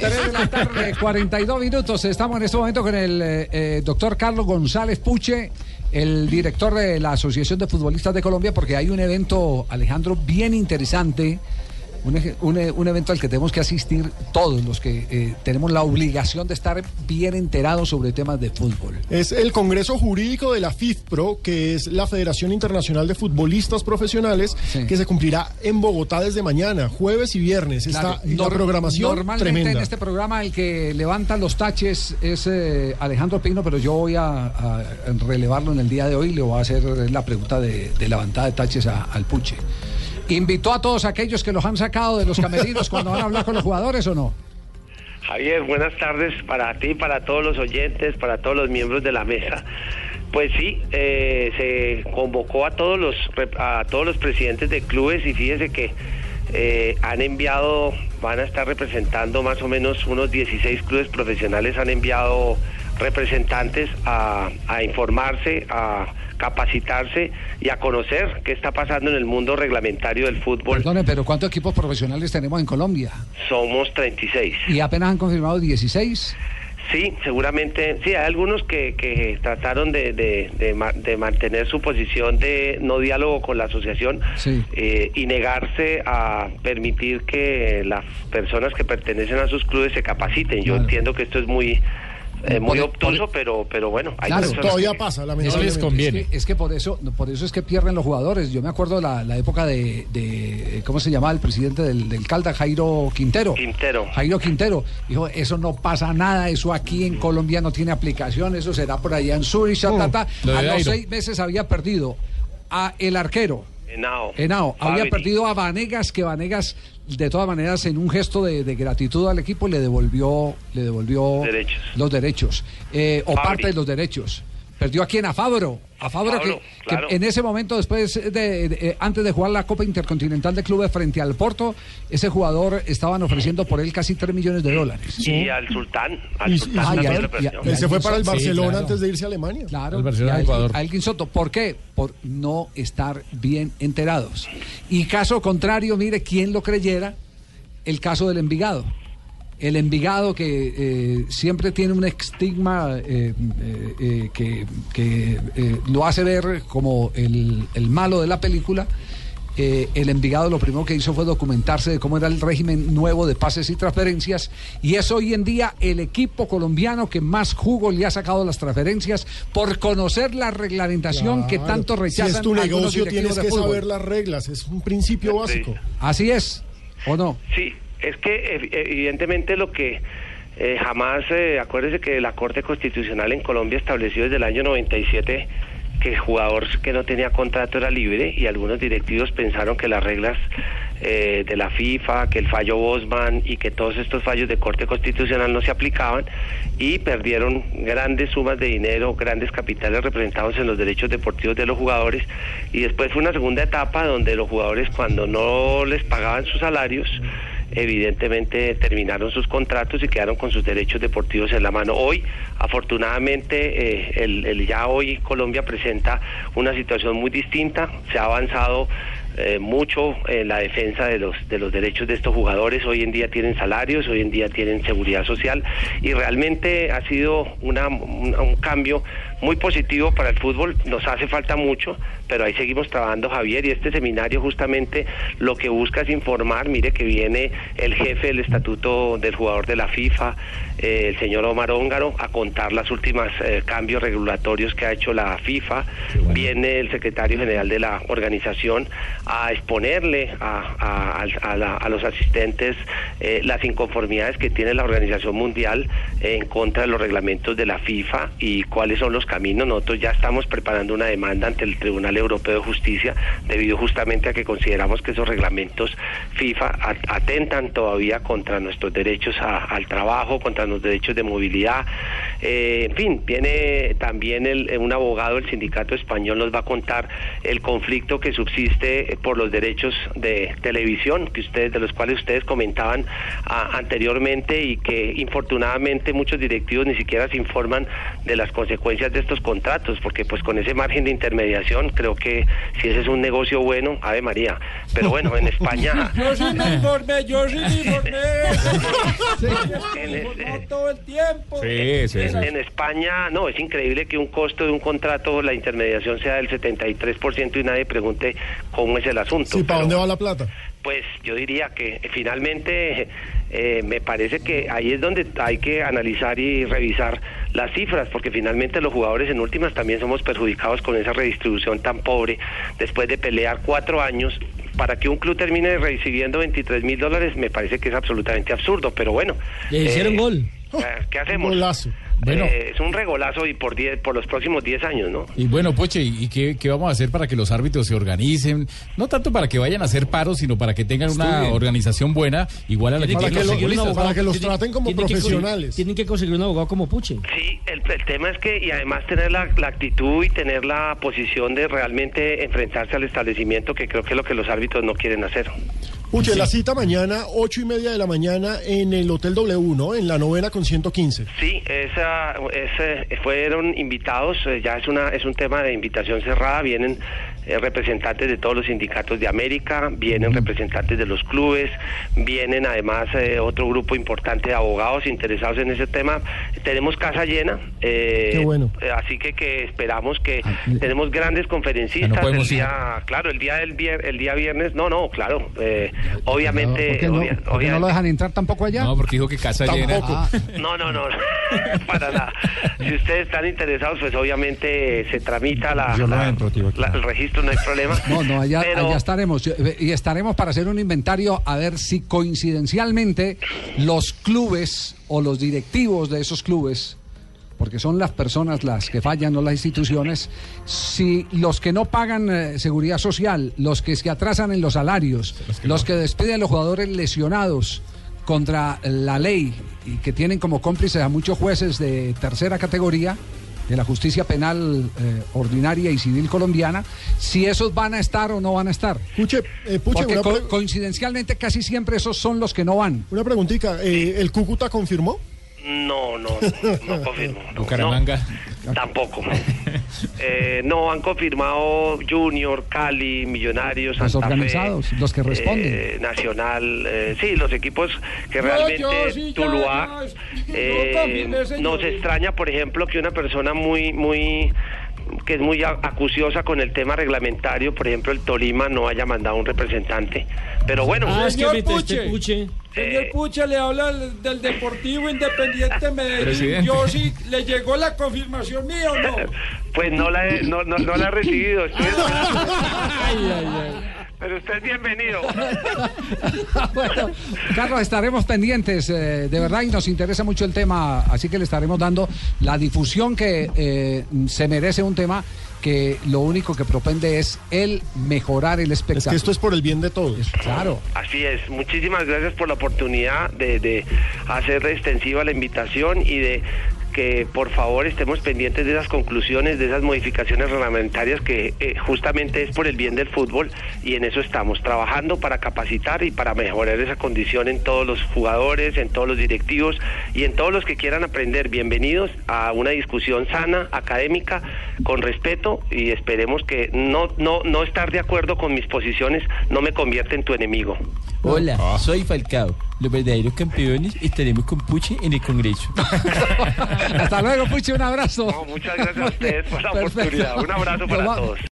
pues. 3 de la tarde, 42 minutos. Estamos en este momento con el eh, eh, doctor Carlos González Puche, el director de la Asociación de Futbolistas de Colombia, porque hay un evento, Alejandro, bien interesante. Un, un, eh, un evento al que tenemos que asistir todos los que eh, tenemos la obligación de estar bien enterados sobre temas de fútbol. Es el Congreso Jurídico de la FIFPRO, que es la Federación Internacional de Futbolistas Profesionales, Sí. que se cumplirá en Bogotá desde mañana, jueves y viernes. Claro, Está la programación Normalmente tremenda. en este programa el que levanta los taches es eh, Alejandro Pino, pero yo voy a, a relevarlo en el día de hoy y le voy a hacer la pregunta de, de levantada de taches a- al Puche. ¿Invitó a todos aquellos que los han sacado de los camerinos cuando van a hablar con los jugadores o no? Javier, buenas tardes para ti, para todos los oyentes, para todos los miembros de la mesa. Pues sí, eh, se convocó a todos los a todos los presidentes de clubes y fíjese que eh, han enviado, van a estar representando más o menos unos 16 clubes profesionales, han enviado representantes a, a informarse, a capacitarse y a conocer qué está pasando en el mundo reglamentario del fútbol. Perdone, pero ¿cuántos equipos profesionales tenemos en Colombia? Somos 36. Y apenas han confirmado 16. Sí, seguramente, sí, hay algunos que, que trataron de, de, de ma- de mantener su posición de no diálogo con la asociación Sí. eh, y negarse a permitir que las personas que pertenecen a sus clubes se capaciten. Yo Claro. entiendo que esto es muy eh, muy Por- obtuso, por- pero pero bueno, hay Claro, Todavía que- pasa, lamentablemente. les conviene. Es que, es que por eso por eso es que pierden los jugadores. Yo me acuerdo la, la época de, de- ¿cómo se llamaba el presidente del, del Calda, Jairo Quintero. Quintero. Jairo Quintero dijo, eso no pasa nada, eso aquí en Colombia no tiene aplicación, eso será por allá en Zurich, ta, ta, ta". Lo de A los seis meses había perdido a el arquero. Henao, Henao había perdido a Vanegas, que Vanegas, de todas maneras, en un gesto de, de gratitud al equipo, le devolvió, le devolvió Derechos. los derechos, eh, o Fabri. parte de los derechos. Perdió a quién? A Fabro. A Fabro, que, claro. que en ese momento, después de, de- eh, antes de jugar la Copa Intercontinental de Clubes frente al Porto, ese jugador estaban ofreciendo por él casi 3 millones de dólares. y al sultán, al Y- sultán Ah, también a- a- se fue para el Sí, Barcelona claro. antes de irse a Alemania. Claro, El Barcelona y a de Ecuador. Elgin- a Elgin Soto. ¿Por qué? Por no estar bien enterados. Y caso contrario, mire, quién lo creyera, el caso del Envigado. El Envigado que eh, siempre tiene un estigma eh, eh, eh, que, que, eh, lo hace ver como el, el malo de la película. Eh, el Envigado lo primero que hizo fue documentarse de cómo era el régimen nuevo de pases y transferencias y es hoy en día el equipo colombiano que más jugo le ha sacado las transferencias por conocer la reglamentación que tanto rechazan Si es tu negocio, tienes que fútbol. saber las reglas. Es un principio básico. Así es, ¿o no? Sí, es que ev- evidentemente lo que eh, jamás, eh, acuérdese que la Corte Constitucional en Colombia estableció desde el año 97 que el jugador que no tenía contrato era libre y algunos directivos pensaron que las reglas eh, de la FIFA, que el fallo Bosman y que todos estos fallos de Corte Constitucional no se aplicaban y perdieron grandes sumas de dinero, grandes capitales representados en los derechos deportivos de los jugadores. Y después fue una segunda etapa donde los jugadores cuando no les pagaban sus salarios evidentemente terminaron sus contratos y quedaron con sus derechos deportivos en la mano. Hoy, afortunadamente, eh, el, ya hoy Colombia presenta una situación muy distinta, se ha avanzado eh, mucho en la defensa de los de los derechos de estos jugadores. Hoy en día tienen salarios, hoy en día tienen seguridad social y realmente ha sido una, un, un cambio muy positivo para el fútbol. Nos hace falta mucho, pero ahí seguimos trabajando, Javier. Y este seminario justamente lo que busca es informar. Mire que viene el jefe del estatuto del jugador de la FIFA, eh, el señor Omar Óngaro, a contar las últimas eh, cambios regulatorios que ha hecho la FIFA. Viene el secretario general de la organización a exponerle a, a- a- a la- a los asistentes eh, las inconformidades que tiene la Organización Mundial en contra de los reglamentos de la FIFA y cuáles son los caminos. Nosotros ya estamos preparando una demanda ante el Tribunal Europeo de Justicia debido justamente a que consideramos que esos reglamentos FIFA at- atentan todavía contra nuestros derechos al trabajo, contra los derechos de movilidad. Eh, en fin, viene también el- un abogado del sindicato español nos va a contar el conflicto que subsiste eh, por los derechos de televisión que ustedes de los cuales ustedes comentaban anteriormente y que infortunadamente muchos directivos ni siquiera se informan de las consecuencias de estos contratos porque pues con ese margen de intermediación creo que si ese es un negocio bueno Ave María pero bueno en España Yo sí me informé, yo sí me informé. En este- No todo el tiempo. Sí, sí, sí. En, en España, no, es increíble que un costo de un contrato, la intermediación sea del 73% y nadie pregunte cómo es el asunto. Sí, ¿para Pero, dónde va la plata? Pues yo diría que eh, finalmente eh, me parece que ahí es donde hay que analizar y revisar las cifras, porque finalmente los jugadores en últimas también somos perjudicados con esa redistribución tan pobre después de pelear cuatro años. Para que un club termine recibiendo 23 mil dólares me parece que es absolutamente absurdo, pero bueno. Le hicieron eh, gol. ¿Qué hacemos? Golazo. Bueno. Eh, es un regolazo y por diez, por los próximos 10 años, ¿no? Y bueno, Poche, ¿y qué, qué vamos a hacer para que los árbitros se organicen? No tanto para que vayan a hacer paros, sino para que tengan una organización buena, igual a la que Para tienen que los lo- futbolistas. para que los traten como tienen que conseguir- profesionales. tienen que conseguir un abogado como Puche. Sí, el, el tema es que, y además tener la, la actitud y tener la posición de realmente enfrentarse al establecimiento, que creo que es lo que los árbitros no quieren hacer. Puche, la cita mañana, ocho y media de la mañana, en el Hotel W, ¿no? En la novena con 115. Sí, esa, ese, fueron invitados, eh, ya es una es un tema de invitación cerrada, vienen eh, representantes de todos los sindicatos de América, vienen representantes de los clubes, vienen además eh, otro grupo importante de abogados interesados en ese tema. Tenemos casa llena, eh, Qué bueno. eh, así que, que esperamos que Ah, tenemos grandes conferencistas no el día, claro, el día del vier- el día viernes, no, no, claro, eh, obviamente, ¿Por qué no, obvia- por qué no obvia- lo dejan entrar tampoco allá? No, porque dijo que casa llena. Ah, no, no, no, para nada. Si ustedes están interesados, pues obviamente se tramita la, Yo lo la- entro, tío, la- el registro, no hay problema. No, no, allá, Pero- allá estaremos. Yo- Y estaremos para hacer un inventario a ver si coincidencialmente los clubes o los directivos de esos clubes, porque son las personas las que fallan, no las instituciones, si los que no pagan eh, seguridad social, los que se atrasan en los salarios, los que despiden a los jugadores lesionados contra la ley y que tienen como cómplices a muchos jueces de tercera categoría, de la justicia penal eh, ordinaria y civil colombiana, si esos van a estar o no van a estar. Puche, eh, Puche Porque una, co- pre- coincidencialmente casi siempre esos son los que no van. una preguntita. eh, ¿El Cúcuta confirmó? No, no, no confirmo. no, Bucaramanga. no, tampoco. Eh, no, han confirmado Junior, Cali, Millonarios, Los Santa Fe, organizados, los que responden. eh, Nacional, eh, sí, los equipos que No, realmente yo sí, ya, Tuluá. ya, eh, no confirme, señor. nos extraña, por ejemplo, que una persona muy, muy que es muy acuciosa con el tema reglamentario, por ejemplo, el Tolima no haya mandado un representante. Pero bueno, Ah, es que Señor Puche. Puche. Señor Eh, Pucha le habla del- del Deportivo Independiente Medellín. Presidente. Yo sí, ¿le llegó la confirmación mía o no? pues no la he, no, no, no la he recibido. Estoy esperando. Pero usted es bienvenido. bueno, Carlos, estaremos pendientes, eh, de verdad, y nos interesa mucho el tema, así que le estaremos dando la difusión que eh, se merece un tema que lo único que propende es el mejorar el Es espectáculo. que esto es por el bien de todos. Claro. Así es. Muchísimas gracias por la oportunidad de, de hacer extensiva la invitación y de que por favor estemos pendientes de esas conclusiones, de esas modificaciones reglamentarias que eh, justamente es por el bien del fútbol y en eso estamos trabajando para capacitar y para mejorar esa condición en todos los jugadores, en todos los directivos y en todos los que quieran aprender. Bienvenidos a una discusión sana, académica, con respeto y esperemos que no, no, no estar de acuerdo con mis posiciones no me convierta en tu enemigo. Hola, soy Falcao. Los verdaderos campeones estaremos con Puche en el Congreso. Hasta luego, Puche, un abrazo. No, muchas gracias a ustedes por la Perfecto. oportunidad. Un abrazo para todos.